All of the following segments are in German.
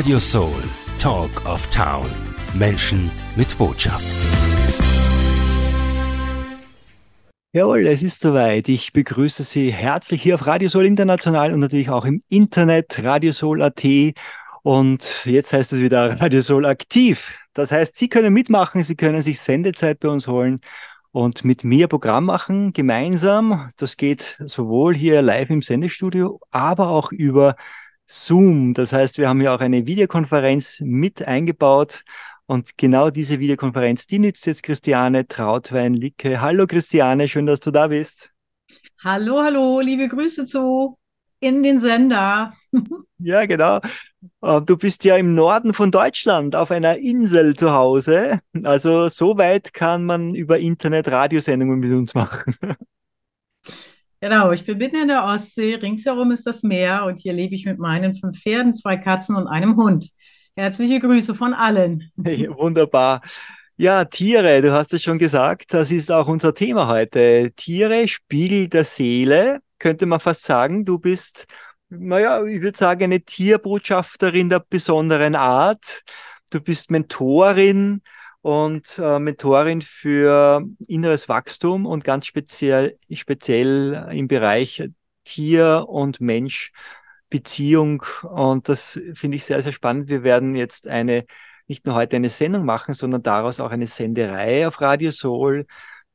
Radio Soul, Talk of Town. Menschen mit Botschaft. Jawohl, es ist soweit. Ich begrüße Sie herzlich hier auf Radio Soul International und natürlich auch im Internet radiosoul.at. Und jetzt heißt es wieder Radio Soul aktiv. Das heißt, Sie können mitmachen, Sie können sich Sendezeit bei uns holen und mit mir Programm machen, gemeinsam. Das geht sowohl hier live im Sendestudio, aber auch über Zoom. Das heißt, wir haben ja auch eine Videokonferenz mit eingebaut. Und genau diese Videokonferenz, die nützt jetzt Christiane Trautwein-Licke. Hallo Christiane, schön, dass du da bist. Hallo, hallo, liebe Grüße zu in den Sender. ja, genau. Äh, du bist ja im Norden von Deutschland auf einer Insel zu Hause. Also so weit kann man über Internet Radiosendungen mit uns machen. Genau, ich bin mitten in der Ostsee, ringsherum ist das Meer und hier lebe ich mit meinen fünf Pferden, zwei Katzen und einem Hund. Herzliche Grüße von allen. Hey, wunderbar. Ja, Tiere, du hast es schon gesagt, das ist auch unser Thema heute. Tiere, Spiegel der Seele, könnte man fast sagen. Du bist, naja, ich würde sagen, eine Tierbotschafterin der besonderen Art. Du bist Mentorin und äh, Mentorin für inneres Wachstum und ganz speziell, speziell im Bereich Tier und Mensch Beziehung. Und das finde ich sehr, sehr spannend. Wir werden jetzt eine, nicht nur heute eine Sendung machen, sondern daraus auch eine Senderei auf Radio Soul.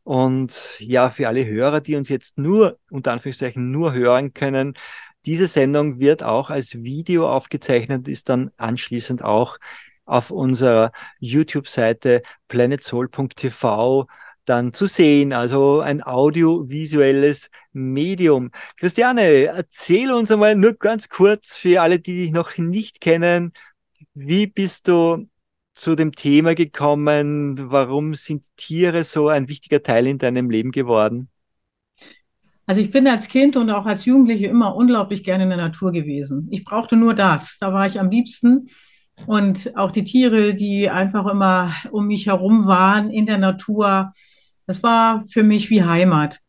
Und ja, für alle Hörer, die uns jetzt nur, unter Anführungszeichen, nur hören können, diese Sendung wird auch als Video aufgezeichnet ist dann anschließend auch auf unserer YouTube-Seite planetsoul.tv dann zu sehen, also ein audiovisuelles Medium. Christiane, erzähl uns einmal nur ganz kurz für alle, die dich noch nicht kennen, wie bist du zu dem Thema gekommen? Warum sind Tiere so ein wichtiger Teil in deinem Leben geworden? Also ich bin als Kind und auch als Jugendliche immer unglaublich gerne in der Natur gewesen. Ich brauchte nur das. Da war ich am liebsten. Und auch die Tiere, die einfach immer um mich herum waren in der Natur, das war für mich wie Heimat.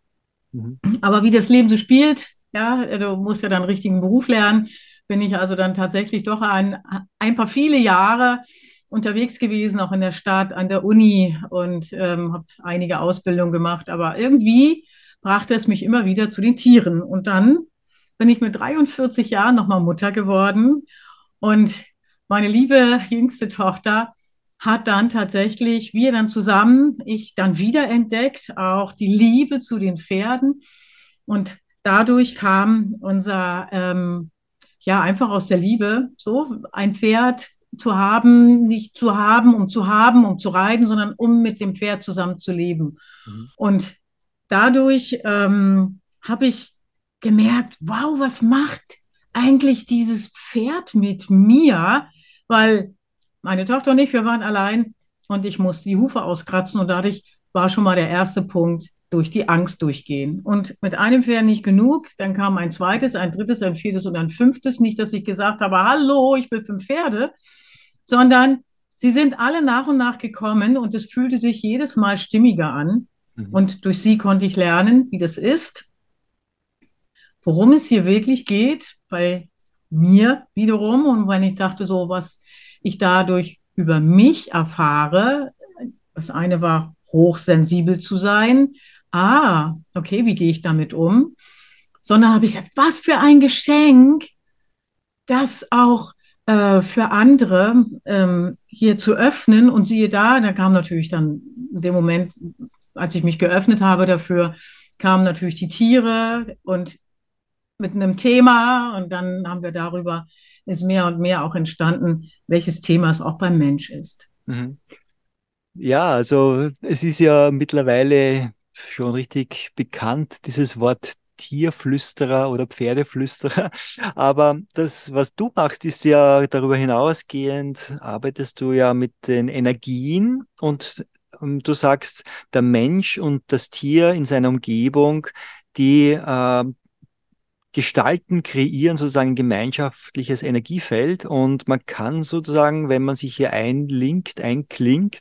Mhm. Aber wie das Leben so spielt, ja, du musst ja dann einen richtigen Beruf lernen, bin ich also dann tatsächlich doch ein, ein paar viele Jahre unterwegs gewesen, auch in der Stadt, an der Uni und ähm, habe einige Ausbildungen gemacht. Aber irgendwie brachte es mich immer wieder zu den Tieren. Und dann bin ich mit 43 Jahren nochmal Mutter geworden und meine liebe jüngste Tochter hat dann tatsächlich, wir dann zusammen, ich dann wiederentdeckt, auch die Liebe zu den Pferden. Und dadurch kam unser, ähm, ja, einfach aus der Liebe, so ein Pferd zu haben, nicht zu haben, um zu haben, um zu reiten, sondern um mit dem Pferd zusammen zu leben. Mhm. Und dadurch ähm, habe ich gemerkt, wow, was macht eigentlich dieses Pferd mit mir? Weil meine Tochter und ich, wir waren allein und ich musste die Hufe auskratzen und dadurch war schon mal der erste Punkt, durch die Angst durchgehen. Und mit einem Pferd nicht genug, dann kam ein zweites, ein drittes, ein viertes und ein fünftes. Nicht, dass ich gesagt habe, hallo, ich will fünf Pferde, sondern sie sind alle nach und nach gekommen und es fühlte sich jedes Mal stimmiger an. Mhm. Und durch sie konnte ich lernen, wie das ist, worum es hier wirklich geht, bei mir wiederum. Und wenn ich dachte, so was ich dadurch über mich erfahre. Das eine war hochsensibel zu sein. Ah, okay, wie gehe ich damit um? Sondern habe ich gesagt, was für ein Geschenk, das auch äh, für andere ähm, hier zu öffnen. Und siehe da, da kam natürlich dann in dem Moment, als ich mich geöffnet habe dafür, kamen natürlich die Tiere und mit einem Thema und dann haben wir darüber ist mehr und mehr auch entstanden, welches Thema es auch beim Mensch ist. Mhm. Ja, also es ist ja mittlerweile schon richtig bekannt, dieses Wort Tierflüsterer oder Pferdeflüsterer. Aber das, was du machst, ist ja darüber hinausgehend, arbeitest du ja mit den Energien und ähm, du sagst, der Mensch und das Tier in seiner Umgebung, die äh, gestalten, kreieren sozusagen ein gemeinschaftliches Energiefeld. Und man kann sozusagen, wenn man sich hier einlinkt, einklingt,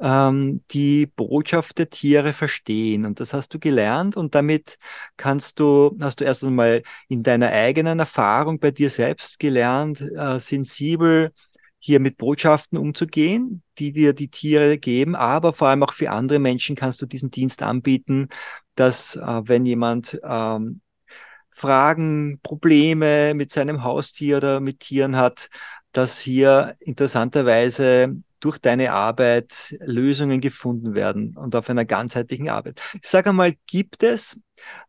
ähm, die Botschaft der Tiere verstehen. Und das hast du gelernt. Und damit kannst du, hast du erst einmal in deiner eigenen Erfahrung bei dir selbst gelernt, äh, sensibel hier mit Botschaften umzugehen, die dir die Tiere geben, aber vor allem auch für andere Menschen kannst du diesen Dienst anbieten, dass äh, wenn jemand ähm, Fragen, Probleme mit seinem Haustier oder mit Tieren hat, dass hier interessanterweise durch deine Arbeit Lösungen gefunden werden und auf einer ganzheitlichen Arbeit. Ich sage einmal, gibt es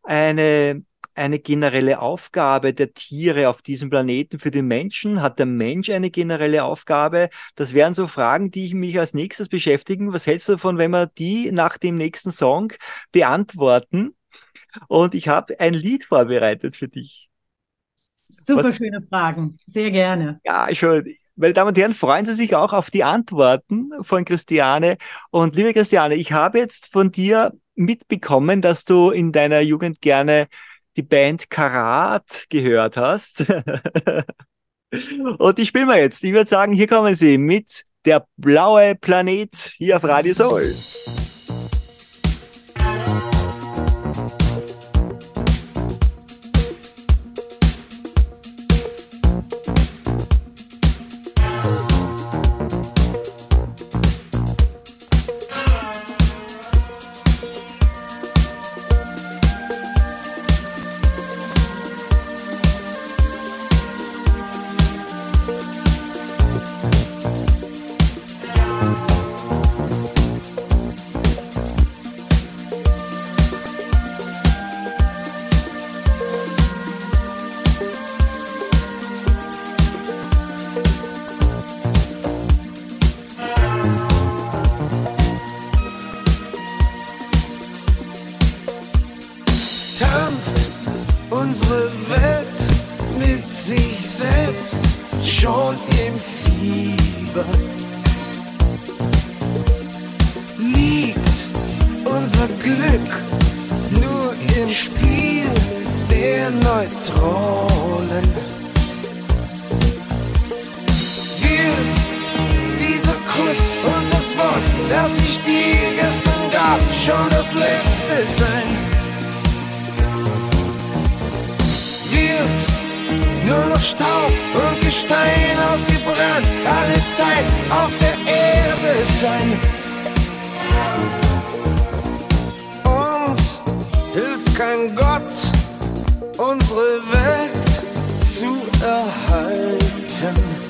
eine, eine generelle Aufgabe der Tiere auf diesem Planeten für den Menschen? Hat der Mensch eine generelle Aufgabe? Das wären so Fragen, die ich mich als nächstes beschäftigen. Was hältst du davon, wenn wir die nach dem nächsten Song beantworten? Und ich habe ein Lied vorbereitet für dich. Super Was? schöne Fragen, sehr gerne. Ja, schon. Meine Damen und Herren, freuen Sie sich auch auf die Antworten von Christiane. Und liebe Christiane, ich habe jetzt von dir mitbekommen, dass du in deiner Jugend gerne die Band Karat gehört hast. und die spielen wir jetzt. Ich würde sagen, hier kommen sie mit der blaue Planet hier auf Radio Soul. unsere Welt mit sich selbst schon im Fieber. Liegt unser Glück nur im Spiel der Neutronen? Wird dieser Kuss und das Wort, das ich dir gestern gab, schon das letzte sein? nur noch Staub und Gestein ausgebrannt. Alle Zeit auf der Erde sein. Uns hilft kein Gott, unsere Welt zu erhalten.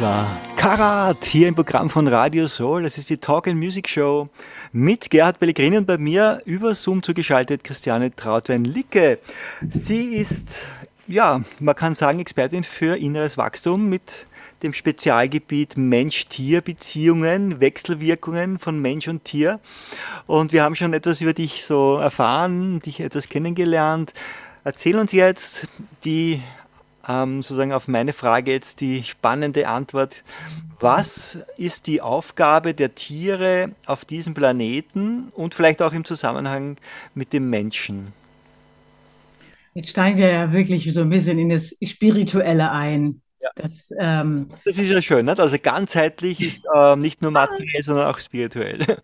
War Karat hier im Programm von Radio Soul. Das ist die Talk and Music Show mit Gerhard Pellegrini und bei mir über Zoom zugeschaltet Christiane Trautwein-Licke. Sie ist, ja, man kann sagen, Expertin für inneres Wachstum mit dem Spezialgebiet Mensch-Tier-Beziehungen, Wechselwirkungen von Mensch und Tier. Und wir haben schon etwas über dich so erfahren, dich etwas kennengelernt. Erzähl uns jetzt die ähm, sozusagen auf meine Frage jetzt die spannende Antwort. Was ist die Aufgabe der Tiere auf diesem Planeten und vielleicht auch im Zusammenhang mit dem Menschen? Jetzt steigen wir ja wirklich so ein bisschen in das Spirituelle ein. Ja. Das, ähm, das, ist ja schön, nicht? also ganzheitlich ist äh, nicht nur materiell, sondern auch spirituell.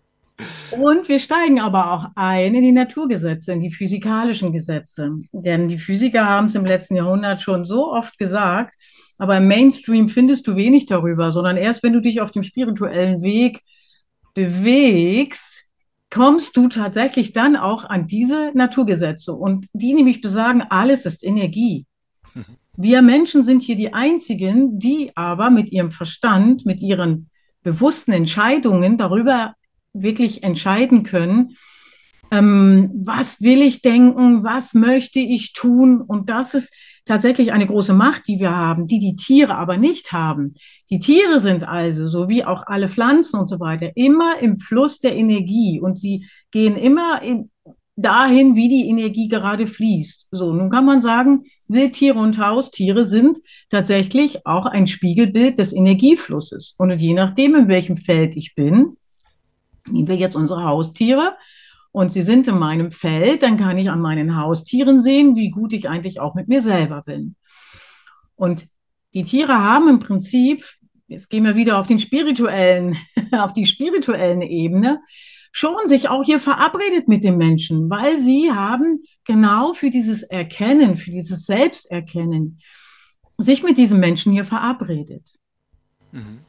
Und wir steigen aber auch ein in die Naturgesetze, in die physikalischen Gesetze. Denn die Physiker haben es im letzten Jahrhundert schon so oft gesagt, aber im Mainstream findest du wenig darüber, sondern erst wenn du dich auf dem spirituellen Weg bewegst, kommst du tatsächlich dann auch an diese Naturgesetze. Und die nämlich besagen, alles ist Energie. Mhm. Wir Menschen sind hier die Einzigen, die aber mit ihrem Verstand, mit ihren bewussten Entscheidungen darüber wirklich entscheiden können, ähm, was will ich denken, was möchte ich tun. Und das ist tatsächlich eine große Macht, die wir haben, die die Tiere aber nicht haben. Die Tiere sind also, so wie auch alle Pflanzen und so weiter, immer im Fluss der Energie und sie gehen immer in, dahin, wie die Energie gerade fließt. So, nun kann man sagen, Wildtiere und Haustiere sind tatsächlich auch ein Spiegelbild des Energieflusses. Und je nachdem, in welchem Feld ich bin, Nehmen wir jetzt unsere Haustiere und sie sind in meinem Feld, dann kann ich an meinen Haustieren sehen, wie gut ich eigentlich auch mit mir selber bin. Und die Tiere haben im Prinzip, jetzt gehen wir wieder auf den spirituellen, auf die spirituellen Ebene, schon sich auch hier verabredet mit dem Menschen, weil sie haben genau für dieses Erkennen, für dieses Selbsterkennen, sich mit diesem Menschen hier verabredet. Mhm.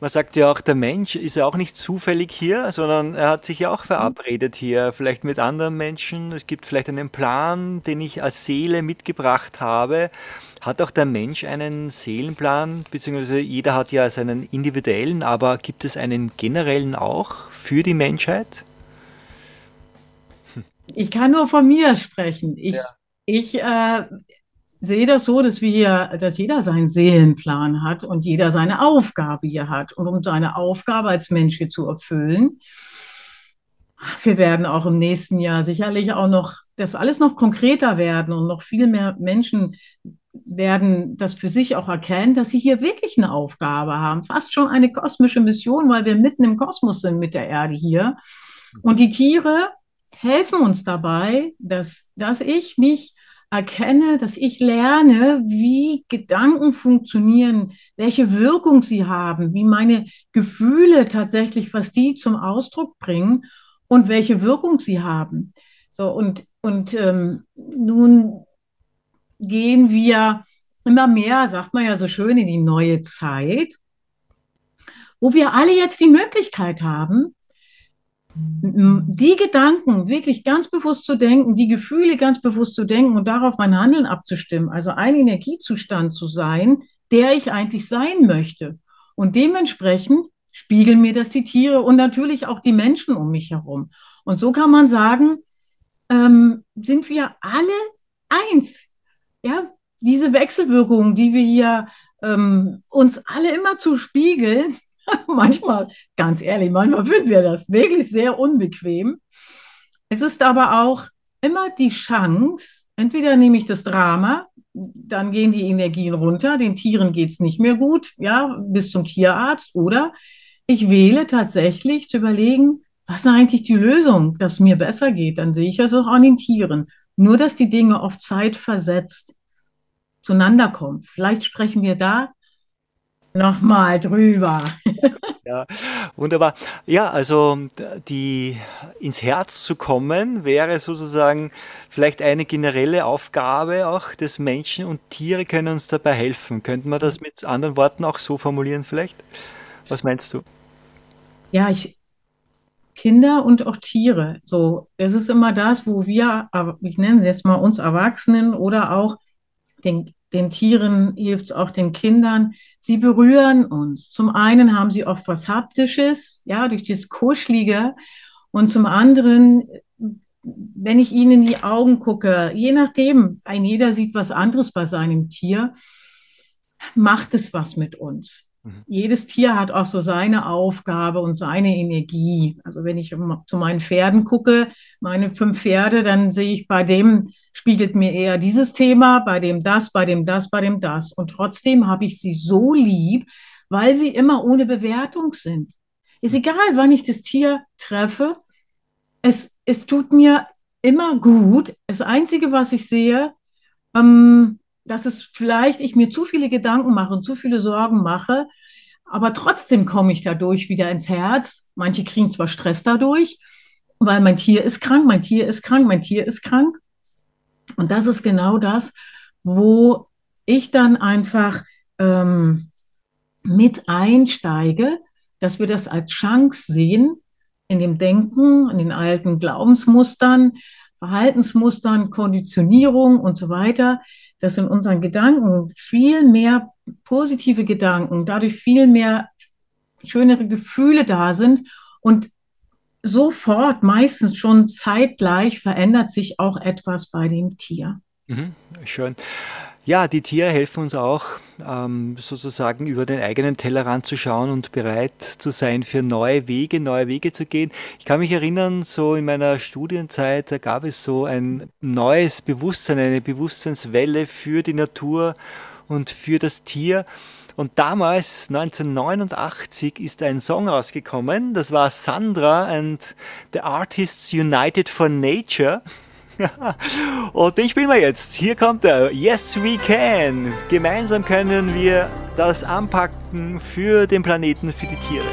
Man sagt ja auch, der Mensch ist ja auch nicht zufällig hier, sondern er hat sich ja auch verabredet hier, vielleicht mit anderen Menschen. Es gibt vielleicht einen Plan, den ich als Seele mitgebracht habe. Hat auch der Mensch einen Seelenplan, beziehungsweise jeder hat ja seinen individuellen, aber gibt es einen generellen auch für die Menschheit? Ich kann nur von mir sprechen. Ich, ja. ich äh, sehe das so, dass wir, dass jeder seinen Seelenplan hat und jeder seine Aufgabe hier hat. Und um seine Aufgabe als Mensch hier zu erfüllen, wir werden auch im nächsten Jahr sicherlich auch noch, das alles noch konkreter werden und noch viel mehr Menschen werden das für sich auch erkennen, dass sie hier wirklich eine Aufgabe haben, fast schon eine kosmische Mission, weil wir mitten im Kosmos sind mit der Erde hier. Und die Tiere helfen uns dabei, dass, dass ich mich erkenne, dass ich lerne, wie Gedanken funktionieren, welche Wirkung sie haben, wie meine Gefühle tatsächlich, was die zum Ausdruck bringen und welche Wirkung sie haben. So, und, und ähm, nun gehen wir immer mehr, sagt man ja so schön, in die neue Zeit, wo wir alle jetzt die Möglichkeit haben, die Gedanken wirklich ganz bewusst zu denken, die Gefühle ganz bewusst zu denken und darauf mein Handeln abzustimmen, also ein Energiezustand zu sein, der ich eigentlich sein möchte. Und dementsprechend spiegeln mir das die Tiere und natürlich auch die Menschen um mich herum. Und so kann man sagen, ähm, sind wir alle eins. Ja, diese Wechselwirkungen, die wir hier ähm, uns alle immer zu spiegeln, manchmal, ganz ehrlich, manchmal finden wir das wirklich sehr unbequem. Es ist aber auch immer die Chance, entweder nehme ich das Drama, dann gehen die Energien runter, den Tieren geht es nicht mehr gut, ja, bis zum Tierarzt, oder ich wähle tatsächlich zu überlegen, was ist eigentlich die Lösung, dass es mir besser geht, dann sehe ich das auch an den Tieren. Nur, dass die Dinge oft zeitversetzt zueinander kommen. Vielleicht sprechen wir da nochmal drüber. Ja, wunderbar. Ja, also die ins Herz zu kommen wäre sozusagen vielleicht eine generelle Aufgabe auch des Menschen und Tiere können uns dabei helfen. Könnten wir das mit anderen Worten auch so formulieren vielleicht? Was meinst du? Ja, ich Kinder und auch Tiere. So, es ist immer das, wo wir, ich nenne es jetzt mal uns Erwachsenen oder auch den den Tieren hilft es auch den Kindern. Sie berühren uns. Zum einen haben sie oft was Haptisches, ja, durch dieses Kuschelige. Und zum anderen, wenn ich ihnen in die Augen gucke, je nachdem, ein jeder sieht was anderes bei seinem Tier, macht es was mit uns. Mhm. Jedes Tier hat auch so seine Aufgabe und seine Energie. Also wenn ich zu meinen Pferden gucke, meine fünf Pferde, dann sehe ich bei dem spiegelt mir eher dieses Thema, bei dem das, bei dem das, bei dem das. Und trotzdem habe ich sie so lieb, weil sie immer ohne Bewertung sind. Ist egal, wann ich das Tier treffe. Es, es tut mir immer gut. Das Einzige, was ich sehe, ähm, dass es vielleicht ich mir zu viele Gedanken mache und zu viele Sorgen mache, aber trotzdem komme ich dadurch wieder ins Herz. Manche kriegen zwar Stress dadurch, weil mein Tier ist krank, mein Tier ist krank, mein Tier ist krank. Und das ist genau das, wo ich dann einfach ähm, mit einsteige, dass wir das als Chance sehen in dem Denken, in den alten Glaubensmustern, Verhaltensmustern, Konditionierung und so weiter, dass in unseren Gedanken viel mehr positive Gedanken, dadurch viel mehr schönere Gefühle da sind und sofort, meistens schon zeitgleich, verändert sich auch etwas bei dem Tier. Mhm, schön. Ja, die Tiere helfen uns auch, ähm, sozusagen über den eigenen Tellerrand zu schauen und bereit zu sein für neue Wege, neue Wege zu gehen. Ich kann mich erinnern, so in meiner Studienzeit, da gab es so ein neues Bewusstsein, eine Bewusstseinswelle für die Natur und für das Tier. Und damals, 1989, ist ein Song rausgekommen. Das war Sandra and the Artists United for Nature. Und den spielen wir jetzt. Hier kommt er. Yes, we can. Gemeinsam können wir das anpacken für den Planeten, für die Tiere.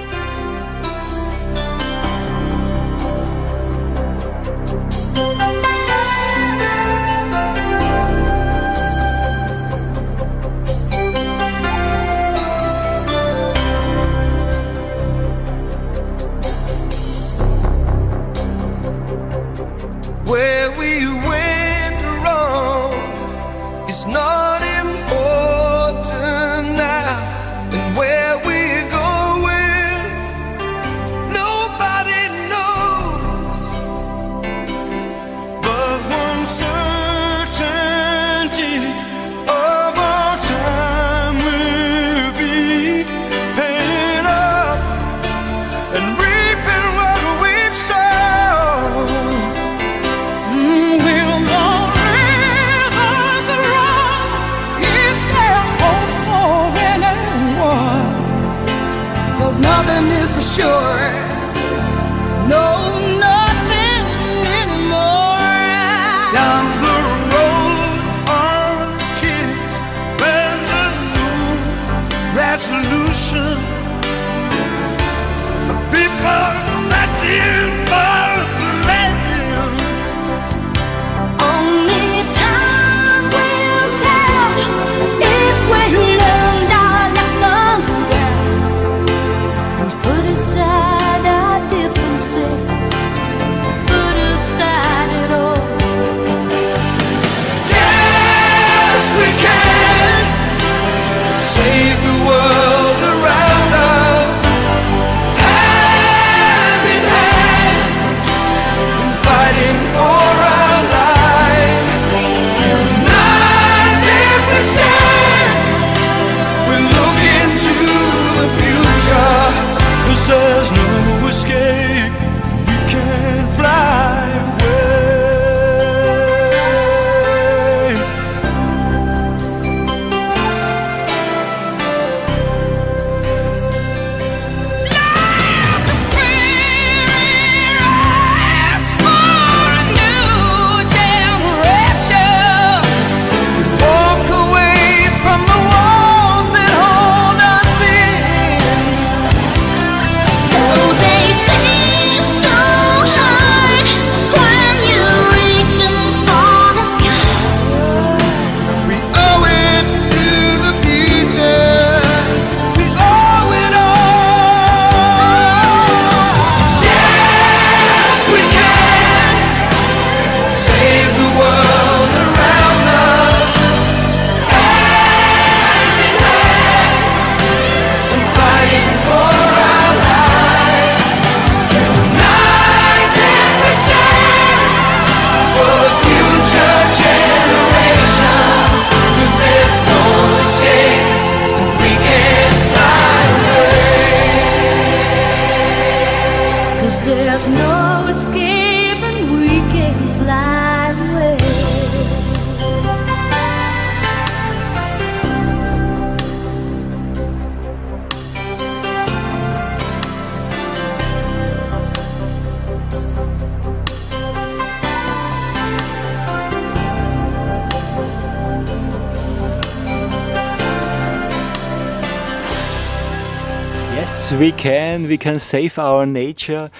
We can save our nature.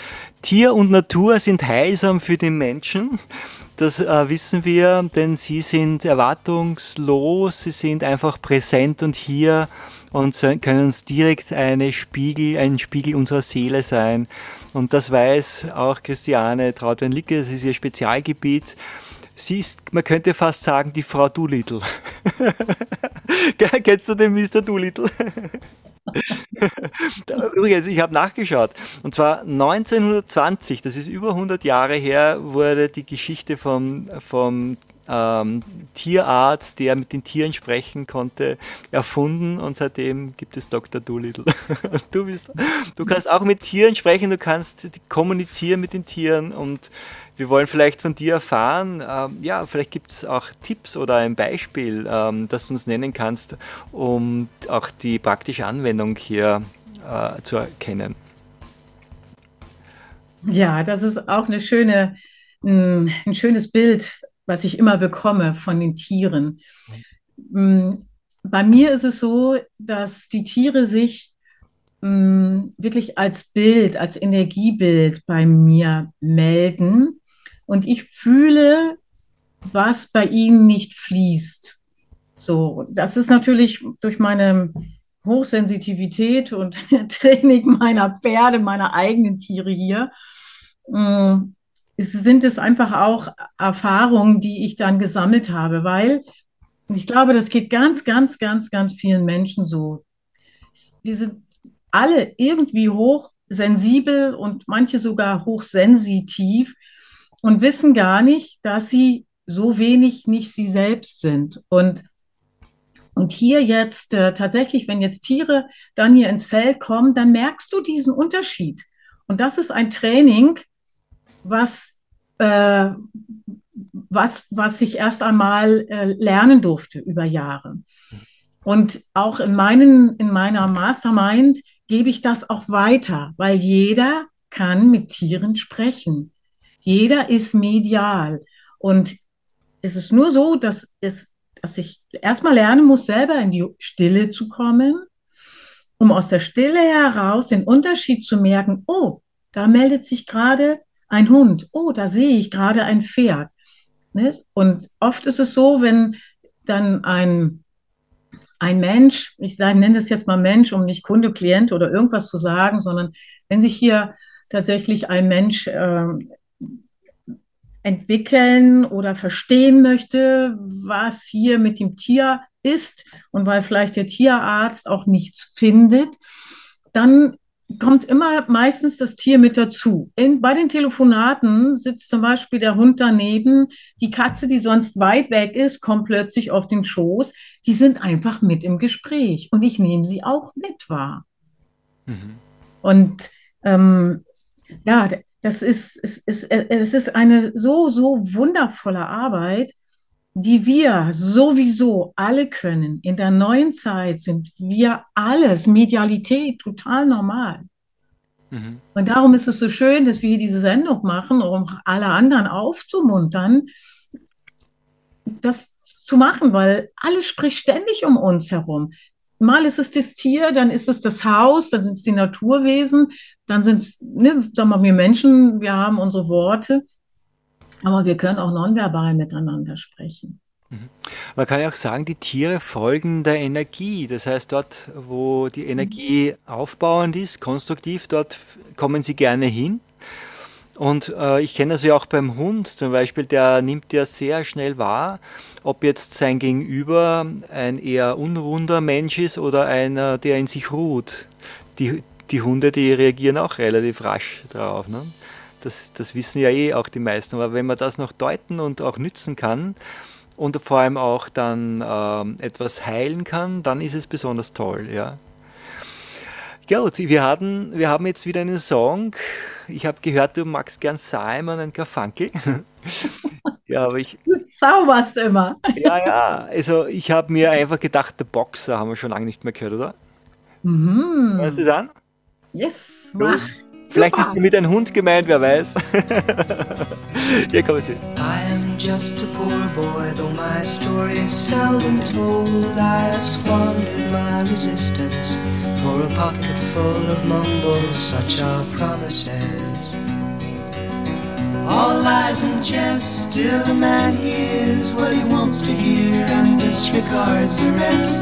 Tier und Natur sind heilsam für den Menschen. Das äh, wissen wir, denn sie sind erwartungslos, sie sind einfach präsent und hier und können uns direkt eine Spiegel, ein Spiegel unserer Seele sein. Und das weiß auch Christiane Trautwein-Licke, das ist ihr Spezialgebiet. Sie ist, man könnte fast sagen, die Frau Doolittle. Kennst du den Mr. Doolittle? Übrigens, ich habe nachgeschaut. Und zwar 1920, das ist über 100 Jahre her, wurde die Geschichte vom, vom ähm, Tierarzt, der mit den Tieren sprechen konnte, erfunden und seitdem gibt es Dr. Doolittle. Du, bist, du kannst auch mit Tieren sprechen, du kannst kommunizieren mit den Tieren und wir wollen vielleicht von dir erfahren, ähm, ja, vielleicht gibt es auch Tipps oder ein Beispiel, ähm, das du uns nennen kannst, um auch die praktische Anwendung hier äh, zu erkennen. Ja, das ist auch eine schöne, ein, ein schönes Bild, was ich immer bekomme von den Tieren. Mm, bei mir ist es so, dass die Tiere sich mm, wirklich als Bild, als Energiebild bei mir melden und ich fühle, was bei ihnen nicht fließt. So, das ist natürlich durch meine Hochsensitivität und Training meiner Pferde, meiner eigenen Tiere hier, äh, sind es einfach auch Erfahrungen, die ich dann gesammelt habe, weil ich glaube, das geht ganz, ganz, ganz, ganz vielen Menschen so. Wir sind alle irgendwie hochsensibel und manche sogar hochsensitiv und wissen gar nicht, dass sie so wenig nicht sie selbst sind. Und, und hier jetzt äh, tatsächlich, wenn jetzt Tiere dann hier ins Feld kommen, dann merkst du diesen Unterschied. Und das ist ein Training, was, äh, was, was ich erst einmal äh, lernen durfte über Jahre. Und auch in, meinen, in meiner Mastermind gebe ich das auch weiter, weil jeder kann mit Tieren sprechen. Jeder ist medial. Und es ist nur so, dass, es, dass ich erstmal lernen muss, selber in die Stille zu kommen, um aus der Stille heraus den Unterschied zu merken, oh, da meldet sich gerade ein Hund, oh, da sehe ich gerade ein Pferd. Und oft ist es so, wenn dann ein, ein Mensch, ich nenne das jetzt mal Mensch, um nicht Kunde, Klient oder irgendwas zu sagen, sondern wenn sich hier tatsächlich ein Mensch äh, entwickeln oder verstehen möchte, was hier mit dem Tier ist und weil vielleicht der Tierarzt auch nichts findet, dann kommt immer meistens das Tier mit dazu. In, bei den Telefonaten sitzt zum Beispiel der Hund daneben, die Katze, die sonst weit weg ist, kommt plötzlich auf den Schoß. Die sind einfach mit im Gespräch und ich nehme sie auch mit wahr. Mhm. Und ähm, ja, das ist, es ist, es ist eine so, so wundervolle Arbeit, die wir sowieso alle können. In der neuen Zeit sind wir alles, Medialität, total normal. Mhm. Und darum ist es so schön, dass wir hier diese Sendung machen, um alle anderen aufzumuntern, das zu machen, weil alles spricht ständig um uns herum. Mal ist es das Tier, dann ist es das Haus, dann sind es die Naturwesen, dann sind es, ne, sagen wir, wir Menschen, wir haben unsere Worte, aber wir können auch nonverbal miteinander sprechen. Mhm. Man kann ja auch sagen, die Tiere folgen der Energie. Das heißt, dort, wo die Energie aufbauend ist, konstruktiv, dort kommen sie gerne hin. Und äh, ich kenne das ja auch beim Hund zum Beispiel, der nimmt ja sehr schnell wahr, ob jetzt sein Gegenüber ein eher unrunder Mensch ist oder einer, der in sich ruht. Die, die Hunde, die reagieren auch relativ rasch drauf. Ne? Das, das wissen ja eh auch die meisten. Aber wenn man das noch deuten und auch nützen kann und vor allem auch dann ähm, etwas heilen kann, dann ist es besonders toll. Ja. Gut, wir, hatten, wir haben jetzt wieder einen Song. Ich habe gehört, du magst gern Simon und Garfunkel. ja, aber ich, du zauberst immer. ja, ja. Also ich habe mir einfach gedacht, der Boxer haben wir schon lange nicht mehr gehört, oder? Mhm. Hörst du es an? Yes, mach. Vielleicht ist mit ein Hund gemeint, wer weiß. Hier kommen Sie. I am just a poor boy, though my story is seldom told. I squandered my resistance for a pocket full of mumbles, such are promises. All lies and jest, still a man hears what he wants to hear and disregards the rest.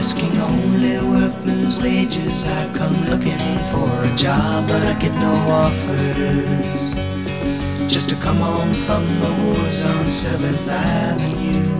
Asking only workmen's wages I come looking for a job but I get no offers Just to come home from the wars on 7th Avenue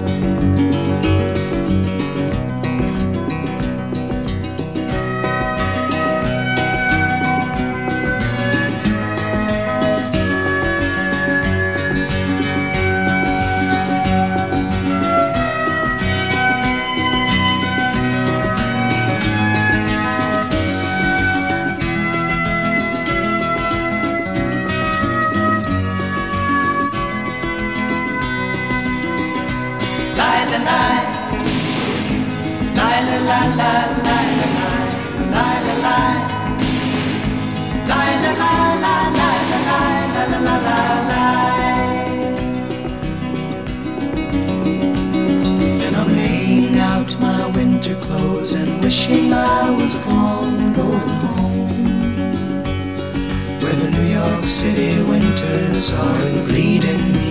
Clothes and wishing I was gone, going home. Where the New York City winters are bleeding me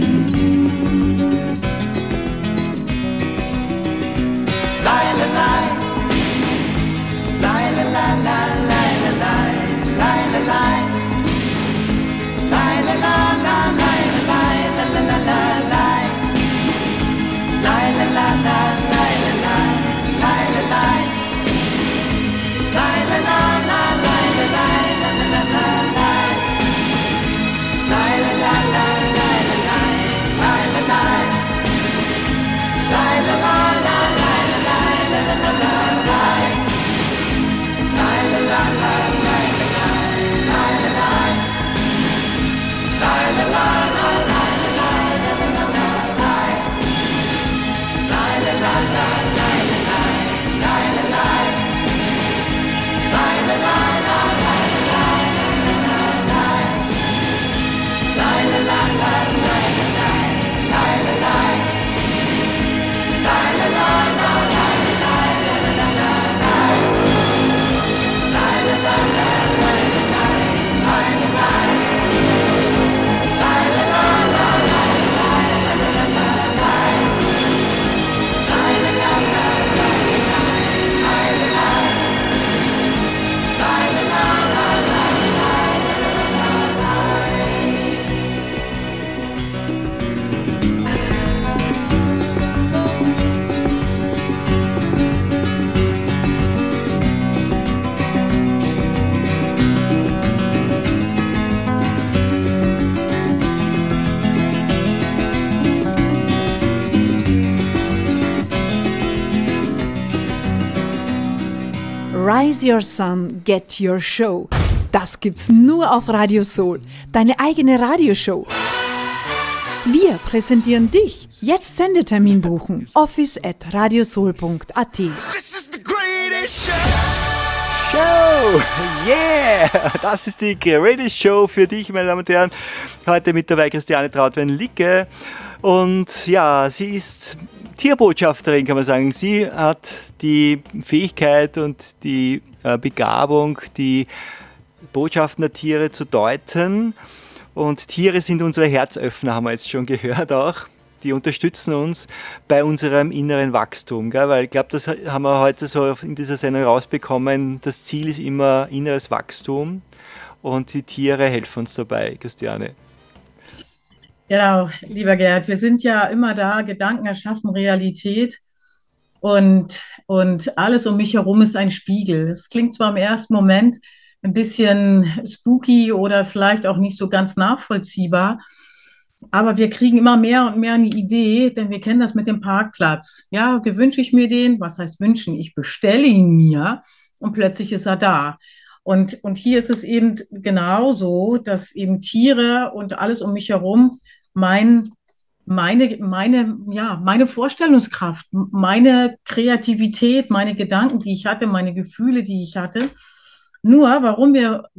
Rise Your Sun, Get Your Show. Das gibt's nur auf Radio Soul, deine eigene Radioshow. Wir präsentieren dich. Jetzt Sendetermin buchen. Office at radiosoul.at. Show! Yeah! Das ist die Greatest Show für dich, meine Damen und Herren. Heute mit dabei Christiane Trautwein-Licke. Und ja, sie ist Tierbotschafterin, kann man sagen. Sie hat die Fähigkeit und die äh, Begabung, die Botschaften der Tiere zu deuten. Und Tiere sind unsere Herzöffner, haben wir jetzt schon gehört auch. Die unterstützen uns bei unserem inneren Wachstum. Gell? Weil ich glaube, das haben wir heute so in dieser Sendung rausbekommen. Das Ziel ist immer inneres Wachstum und die Tiere helfen uns dabei, Christiane. Genau, lieber Gerd, wir sind ja immer da, Gedanken erschaffen Realität und, und alles um mich herum ist ein Spiegel. Es klingt zwar im ersten Moment ein bisschen spooky oder vielleicht auch nicht so ganz nachvollziehbar, aber wir kriegen immer mehr und mehr eine Idee, denn wir kennen das mit dem Parkplatz. Ja, gewünsche ich mir den? Was heißt wünschen? Ich bestelle ihn mir und plötzlich ist er da. Und, und hier ist es eben genauso, dass eben Tiere und alles um mich herum mein, meine, meine, ja, meine Vorstellungskraft, meine Kreativität, meine Gedanken, die ich hatte, meine Gefühle, die ich hatte. Nur, warum wir,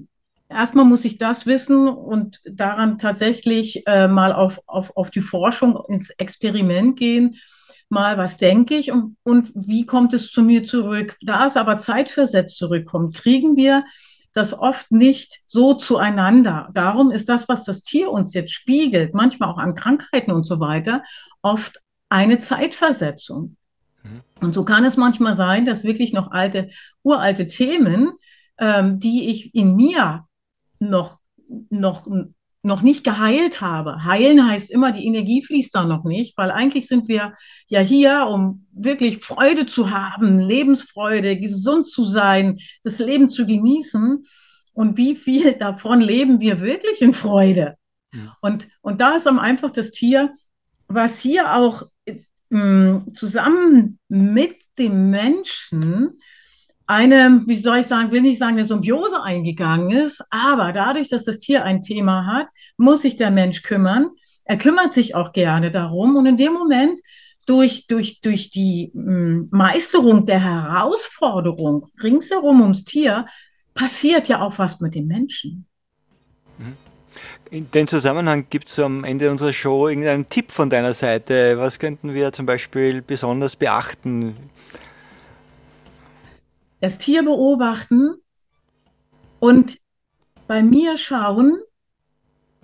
erstmal muss ich das wissen und daran tatsächlich äh, mal auf, auf, auf die Forschung, ins Experiment gehen, mal, was denke ich und, und wie kommt es zu mir zurück. Da es aber zeitversetzt zurückkommt, kriegen wir das oft nicht so zueinander. Darum ist das, was das Tier uns jetzt spiegelt, manchmal auch an Krankheiten und so weiter, oft eine Zeitversetzung. Mhm. Und so kann es manchmal sein, dass wirklich noch alte, uralte Themen, ähm, die ich in mir noch, noch noch nicht geheilt habe. Heilen heißt immer, die Energie fließt da noch nicht, weil eigentlich sind wir ja hier, um wirklich Freude zu haben, Lebensfreude, gesund zu sein, das Leben zu genießen. Und wie viel davon leben wir wirklich in Freude? Ja. Und, und da ist am einfach das Tier, was hier auch äh, zusammen mit dem Menschen eine, wie soll ich sagen, will nicht sagen, eine Symbiose eingegangen ist, aber dadurch, dass das Tier ein Thema hat, muss sich der Mensch kümmern. Er kümmert sich auch gerne darum und in dem Moment durch, durch, durch die hm, Meisterung der Herausforderung ringsherum ums Tier passiert ja auch was mit dem Menschen. In dem Zusammenhang gibt es am Ende unserer Show irgendeinen Tipp von deiner Seite. Was könnten wir zum Beispiel besonders beachten? Das Tier beobachten und bei mir schauen,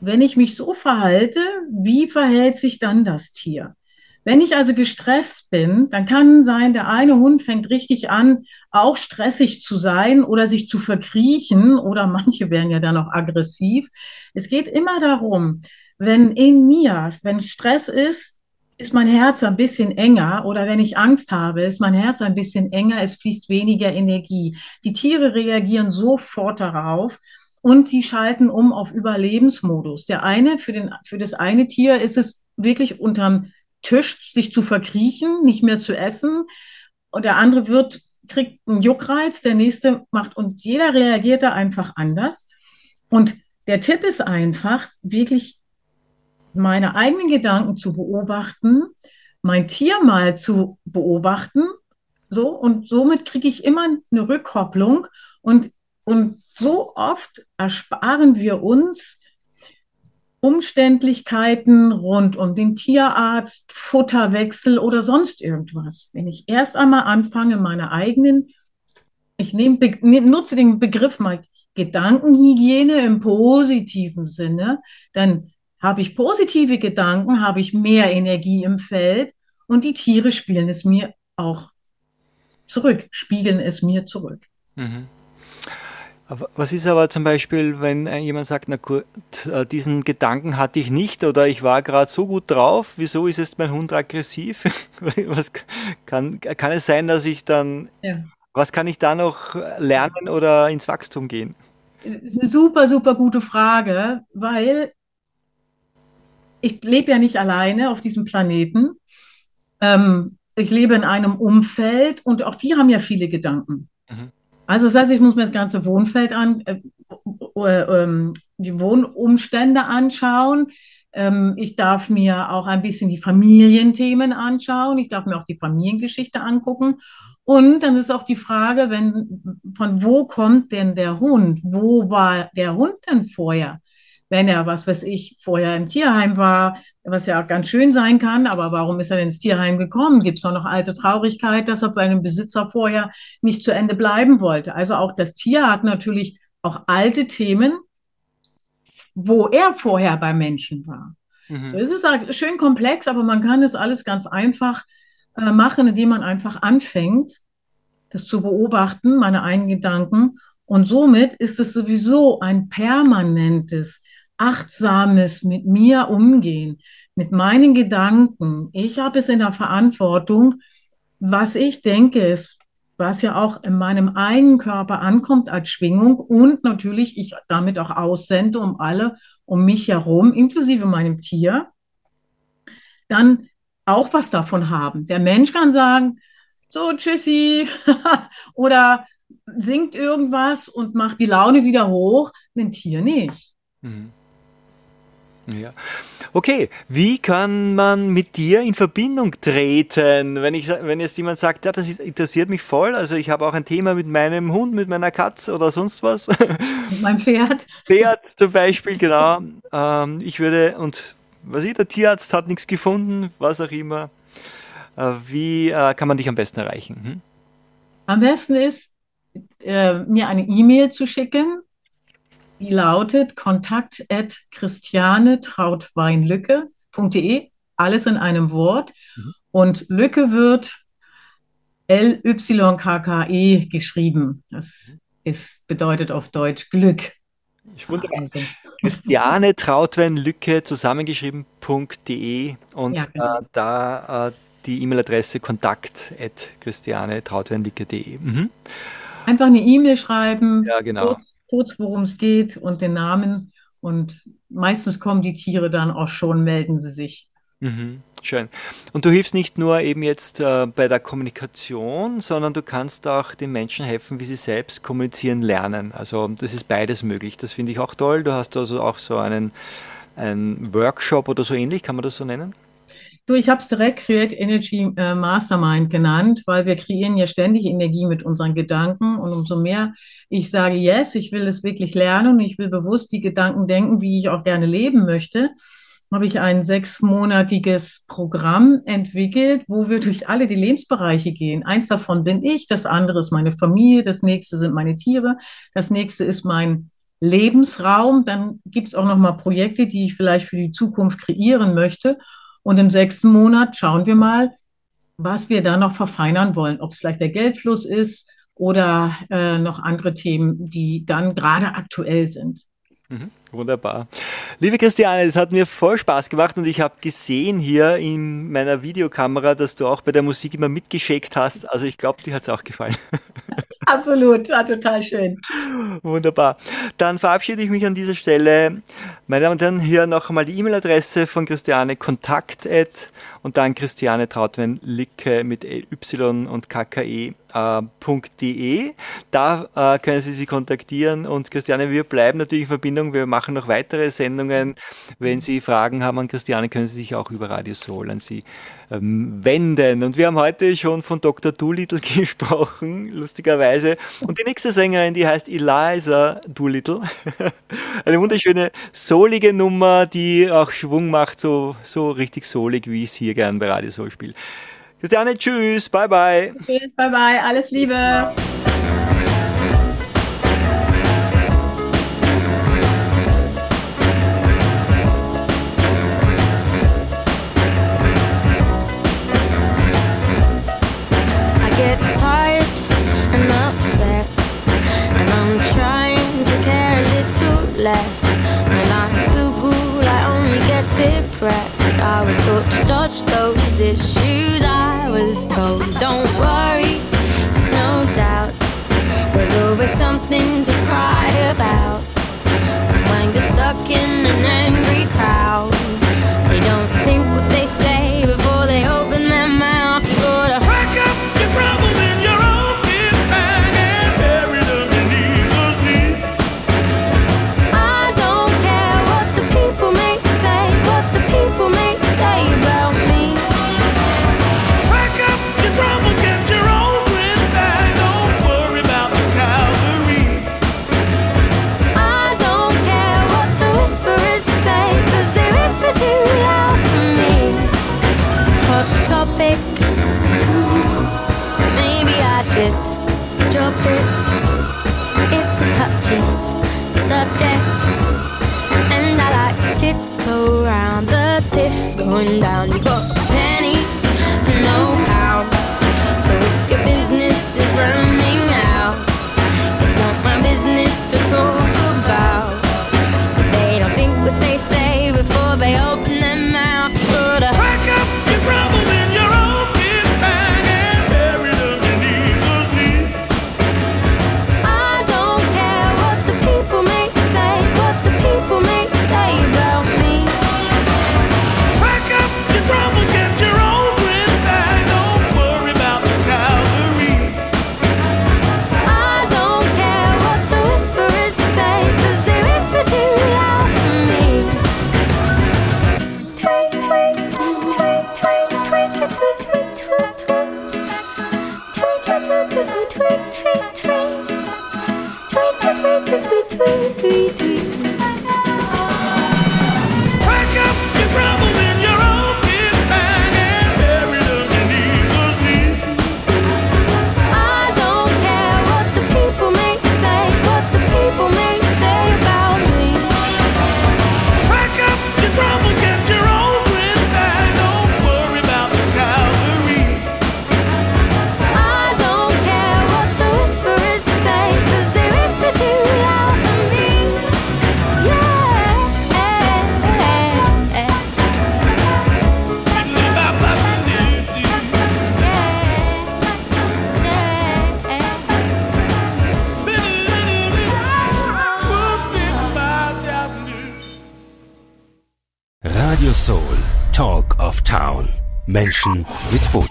wenn ich mich so verhalte, wie verhält sich dann das Tier? Wenn ich also gestresst bin, dann kann sein, der eine Hund fängt richtig an, auch stressig zu sein oder sich zu verkriechen oder manche werden ja dann auch aggressiv. Es geht immer darum, wenn in mir, wenn Stress ist, ist mein Herz ein bisschen enger oder wenn ich Angst habe, ist mein Herz ein bisschen enger, es fließt weniger Energie. Die Tiere reagieren sofort darauf und sie schalten um auf Überlebensmodus. Der eine, für, den, für das eine Tier ist es wirklich unterm Tisch sich zu verkriechen, nicht mehr zu essen. Und der andere wird, kriegt einen Juckreiz, der nächste macht und jeder reagiert da einfach anders. Und der Tipp ist einfach, wirklich meine eigenen Gedanken zu beobachten, mein Tier mal zu beobachten, so und somit kriege ich immer eine Rückkopplung und und so oft ersparen wir uns Umständlichkeiten rund um den Tierarzt, Futterwechsel oder sonst irgendwas. Wenn ich erst einmal anfange, meine eigenen, ich nehme, nutze den Begriff mal Gedankenhygiene im positiven Sinne, dann habe ich positive Gedanken, habe ich mehr Energie im Feld und die Tiere spielen es mir auch zurück, spiegeln es mir zurück. Mhm. Was ist aber zum Beispiel, wenn jemand sagt, na gut, äh, diesen Gedanken hatte ich nicht oder ich war gerade so gut drauf, wieso ist jetzt mein Hund aggressiv? was kann, kann es sein, dass ich dann, ja. was kann ich da noch lernen oder ins Wachstum gehen? Das ist eine super, super gute Frage, weil ich lebe ja nicht alleine auf diesem Planeten. Ähm, ich lebe in einem Umfeld und auch die haben ja viele Gedanken. Mhm. Also das heißt, ich muss mir das ganze Wohnfeld an, äh, äh, ähm, die Wohnumstände anschauen. Ähm, ich darf mir auch ein bisschen die Familienthemen anschauen. Ich darf mir auch die Familiengeschichte angucken. Und dann ist auch die Frage, wenn, von wo kommt denn der Hund? Wo war der Hund denn vorher? Wenn er, was weiß ich, vorher im Tierheim war, was ja auch ganz schön sein kann, aber warum ist er denn ins Tierheim gekommen? Gibt es doch noch alte Traurigkeit, dass er bei einem Besitzer vorher nicht zu Ende bleiben wollte? Also auch das Tier hat natürlich auch alte Themen, wo er vorher bei Menschen war. Mhm. So ist es halt schön komplex, aber man kann es alles ganz einfach äh, machen, indem man einfach anfängt, das zu beobachten, meine eigenen Gedanken. Und somit ist es sowieso ein permanentes, achtsames mit mir umgehen, mit meinen Gedanken. Ich habe es in der Verantwortung, was ich denke, ist, was ja auch in meinem eigenen Körper ankommt als Schwingung und natürlich ich damit auch aussende um alle um mich herum, inklusive meinem Tier, dann auch was davon haben. Der Mensch kann sagen, so, tschüssi, oder singt irgendwas und macht die Laune wieder hoch, ein Tier nicht. Mhm. Ja. Okay, wie kann man mit dir in Verbindung treten? Wenn, ich, wenn jetzt jemand sagt, ja, das interessiert mich voll, also ich habe auch ein Thema mit meinem Hund, mit meiner Katze oder sonst was. Mit meinem Pferd. Pferd zum Beispiel, genau. Ähm, ich würde, und was ich, der Tierarzt hat nichts gefunden, was auch immer. Äh, wie äh, kann man dich am besten erreichen? Hm? Am besten ist, äh, mir eine E-Mail zu schicken, die lautet kontakt at christiane trautweinlücke.de, alles in einem Wort. Mhm. Und Lücke wird L-Y-K-K-E geschrieben. Das ist, bedeutet auf Deutsch Glück. Ich wundere also. Christiane Trautwein Lücke zusammengeschrieben.de und ja, genau. äh, da äh, die E-Mail-Adresse kontakt at christiane-trautweinlücke.de. Mhm. Einfach eine E-Mail schreiben, ja, genau. kurz, kurz worum es geht und den Namen. Und meistens kommen die Tiere dann auch schon, melden sie sich. Mhm, schön. Und du hilfst nicht nur eben jetzt äh, bei der Kommunikation, sondern du kannst auch den Menschen helfen, wie sie selbst kommunizieren lernen. Also das ist beides möglich. Das finde ich auch toll. Du hast also auch so einen, einen Workshop oder so ähnlich, kann man das so nennen? Du, ich habe es direkt Create Energy äh, Mastermind genannt, weil wir kreieren ja ständig Energie mit unseren Gedanken. Und umso mehr ich sage, yes, ich will es wirklich lernen und ich will bewusst die Gedanken denken, wie ich auch gerne leben möchte, habe ich ein sechsmonatiges Programm entwickelt, wo wir durch alle die Lebensbereiche gehen. Eins davon bin ich, das andere ist meine Familie, das nächste sind meine Tiere, das nächste ist mein Lebensraum. Dann gibt es auch noch mal Projekte, die ich vielleicht für die Zukunft kreieren möchte. Und im sechsten Monat schauen wir mal, was wir da noch verfeinern wollen, ob es vielleicht der Geldfluss ist oder äh, noch andere Themen, die dann gerade aktuell sind. Mhm, wunderbar. Liebe Christiane, es hat mir voll Spaß gemacht und ich habe gesehen hier in meiner Videokamera, dass du auch bei der Musik immer mitgeschickt hast. Also ich glaube, dir hat es auch gefallen. Absolut, war total schön. Wunderbar. Dann verabschiede ich mich an dieser Stelle. Meine Damen und Herren, hier noch einmal die E-Mail-Adresse von Christiane, kontakt und dann Christiane Trautwein Licke mit Y und KKE äh, Da äh, können Sie sie kontaktieren und Christiane, wir bleiben natürlich in Verbindung. Wir machen noch weitere Sendungen. Wenn Sie Fragen haben an Christiane, können Sie sich auch über Radio Soul an sie ähm, wenden. Und wir haben heute schon von Dr. Doolittle gesprochen, lustigerweise. Und die nächste Sängerin, die heißt Eliza Doolittle. Eine wunderschöne, soulige Nummer, die auch Schwung macht, so, so richtig soulig, wie es hier gern bei Radio Soul spiele. Christiane, tschüss, bye bye. Tschüss, bye bye, alles Liebe. less. When I Google, I only get depressed. I was taught to dodge those issues. I was told, don't worry, Menschen mit.